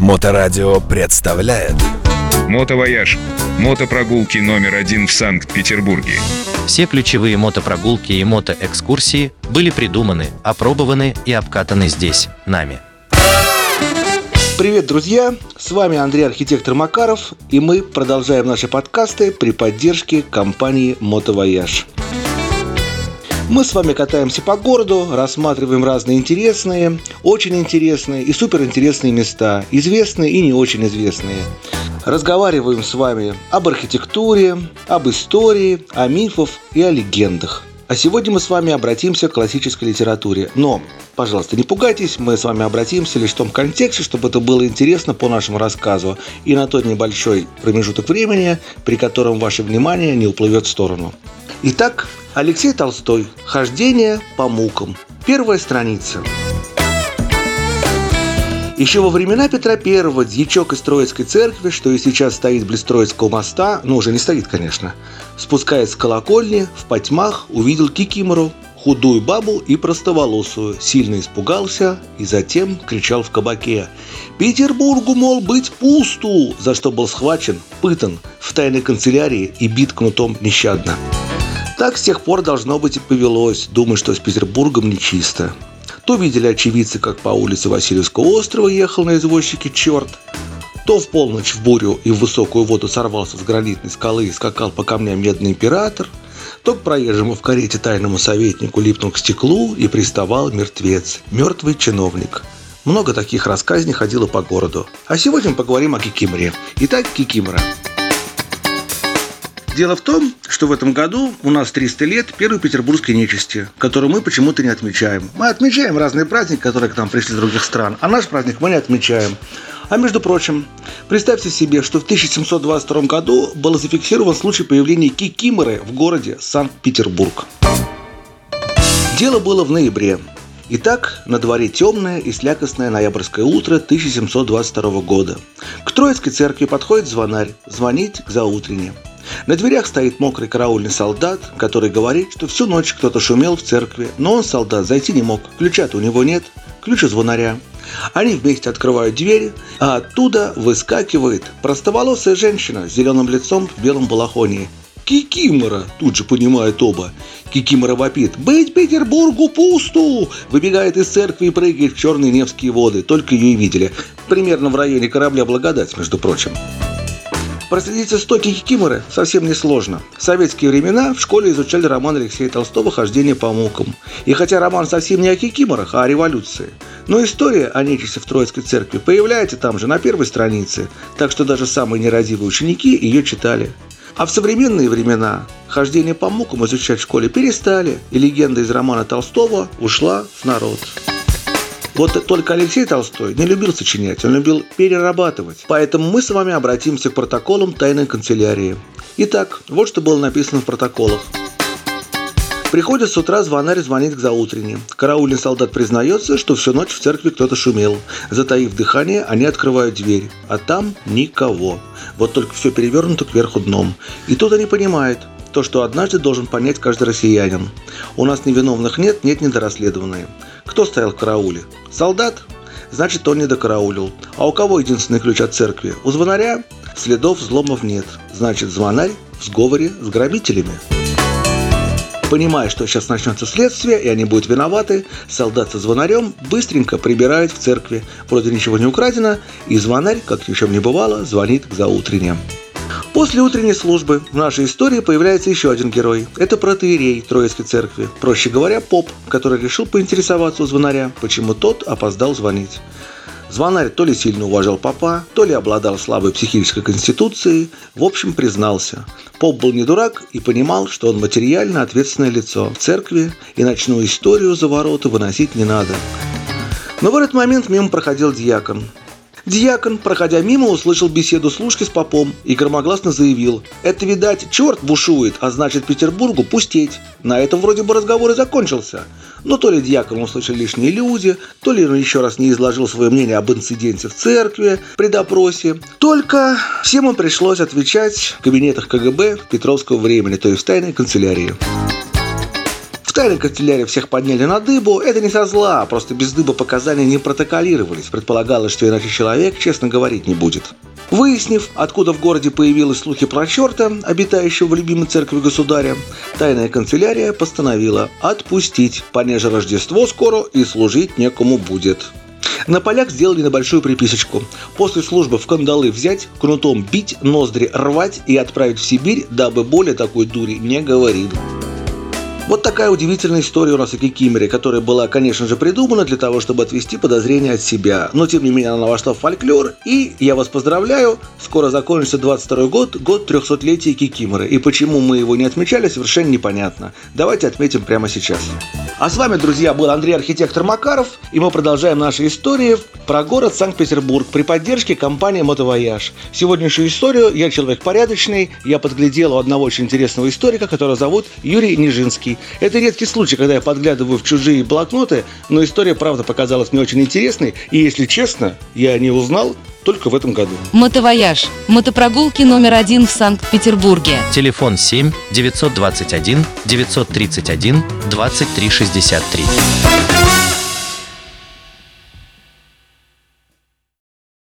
Моторадио представляет Мотовояж. Мотопрогулки номер один в Санкт-Петербурге. Все ключевые мотопрогулки и мотоэкскурсии были придуманы, опробованы и обкатаны здесь, нами. Привет, друзья! С вами Андрей Архитектор Макаров, и мы продолжаем наши подкасты при поддержке компании «Мотовояж». Мы с вами катаемся по городу, рассматриваем разные интересные, очень интересные и суперинтересные места, известные и не очень известные. Разговариваем с вами об архитектуре, об истории, о мифах и о легендах. А сегодня мы с вами обратимся к классической литературе. Но, пожалуйста, не пугайтесь, мы с вами обратимся лишь в том контексте, чтобы это было интересно по нашему рассказу и на тот небольшой промежуток времени, при котором ваше внимание не уплывет в сторону. Итак, Алексей Толстой. Хождение по мукам. Первая страница. Еще во времена Петра I дьячок из Троицкой церкви, что и сейчас стоит близ Троицкого моста, ну уже не стоит, конечно, спускаясь с колокольни, в потьмах увидел Кикимору, худую бабу и простоволосую, сильно испугался и затем кричал в кабаке «Петербургу, мол, быть пусту!», за что был схвачен, пытан в тайной канцелярии и бит кнутом нещадно. Так с тех пор должно быть и повелось, думая, что с Петербургом нечисто. То видели очевидцы, как по улице Васильевского острова ехал на извозчике черт, то в полночь в бурю и в высокую воду сорвался с гранитной скалы и скакал по камням медный император, то к проезжему в карете тайному советнику липнул к стеклу и приставал мертвец, мертвый чиновник. Много таких рассказней ходило по городу. А сегодня мы поговорим о Кикиморе. Итак, Кикимора – Дело в том, что в этом году у нас 300 лет первой петербургской нечисти, которую мы почему-то не отмечаем. Мы отмечаем разные праздники, которые к нам пришли из других стран, а наш праздник мы не отмечаем. А между прочим, представьте себе, что в 1722 году был зафиксирован случай появления кикиморы в городе Санкт-Петербург. Дело было в ноябре. Итак, на дворе темное и слякостное ноябрьское утро 1722 года. К Троицкой церкви подходит звонарь, звонить к заутрене. На дверях стоит мокрый караульный солдат, который говорит, что всю ночь кто-то шумел в церкви, но он, солдат, зайти не мог. Ключа-то у него нет, ключ у звонаря. Они вместе открывают дверь, а оттуда выскакивает простоволосая женщина с зеленым лицом в белом балахоне. Кикимора, тут же понимают оба. Кикимора вопит «Быть Петербургу пусту!» Выбегает из церкви и прыгает в черные Невские воды. Только ее и видели. Примерно в районе корабля «Благодать», между прочим. Проследить истоки Кикиморы совсем несложно. В советские времена в школе изучали роман Алексея Толстого «Хождение по мукам». И хотя роман совсем не о Кикиморах, а о революции, но история о нечисти в Троицкой церкви появляется там же на первой странице, так что даже самые нерадивые ученики ее читали. А в современные времена хождение по мукам изучать в школе перестали, и легенда из романа Толстого ушла в народ. Вот только Алексей Толстой не любил сочинять, он любил перерабатывать. Поэтому мы с вами обратимся к протоколам тайной канцелярии. Итак, вот что было написано в протоколах. Приходит с утра звонарь звонит к заутренне. Караульный солдат признается, что всю ночь в церкви кто-то шумел. Затаив дыхание, они открывают дверь. А там никого. Вот только все перевернуто кверху дном. И тут они понимают, то, что однажды должен понять каждый россиянин. У нас невиновных нет, нет недорасследованные. Кто стоял в карауле? Солдат? Значит, он не докараулил. А у кого единственный ключ от церкви? У звонаря? Следов взломов нет. Значит, звонарь в сговоре с грабителями. Понимая, что сейчас начнется следствие, и они будут виноваты, солдат со звонарем быстренько прибирает в церкви. Вроде ничего не украдено, и звонарь, как ни в чем не бывало, звонит к заутренне. После утренней службы в нашей истории появляется еще один герой. Это протеерей Троицкой церкви. Проще говоря, поп, который решил поинтересоваться у звонаря, почему тот опоздал звонить. Звонарь то ли сильно уважал папа, то ли обладал слабой психической конституцией, в общем признался. Поп был не дурак и понимал, что он материально ответственное лицо в церкви и ночную историю за ворота выносить не надо. Но в этот момент мимо проходил дьякон. Дьякон, проходя мимо, услышал беседу служки с попом и громогласно заявил «Это, видать, черт бушует, а значит Петербургу пустеть». На этом вроде бы разговор и закончился. Но то ли дьякон услышал лишние люди, то ли он еще раз не изложил свое мнение об инциденте в церкви при допросе. Только всем им пришлось отвечать в кабинетах КГБ Петровского времени, то есть в тайной канцелярии тайной канцелярии всех подняли на дыбу. Это не со зла, просто без дыба показания не протоколировались. Предполагалось, что иначе человек честно говорить не будет. Выяснив, откуда в городе появились слухи про черта, обитающего в любимой церкви государя, тайная канцелярия постановила отпустить, понеже Рождество скоро и служить некому будет. На полях сделали небольшую приписочку. После службы в кандалы взять, кнутом бить, ноздри рвать и отправить в Сибирь, дабы более такой дури не говорил. Вот такая удивительная история у нас о Кикимере, которая была, конечно же, придумана для того, чтобы отвести подозрения от себя. Но, тем не менее, она вошла в фольклор. И я вас поздравляю, скоро закончится 22 год, год 300-летия Кикиморы. И почему мы его не отмечали, совершенно непонятно. Давайте отметим прямо сейчас. А с вами, друзья, был Андрей Архитектор Макаров, и мы продолжаем наши истории про город Санкт-Петербург при поддержке компании «Мотовояж». Сегодняшнюю историю я человек порядочный, я подглядел у одного очень интересного историка, которого зовут Юрий Нижинский. Это редкий случай, когда я подглядываю в чужие блокноты, но история, правда, показалась мне очень интересной, и, если честно, я о ней узнал только в этом году. Мотовояж. Мотопрогулки номер один в Санкт-Петербурге. Телефон 7 921 931 2363.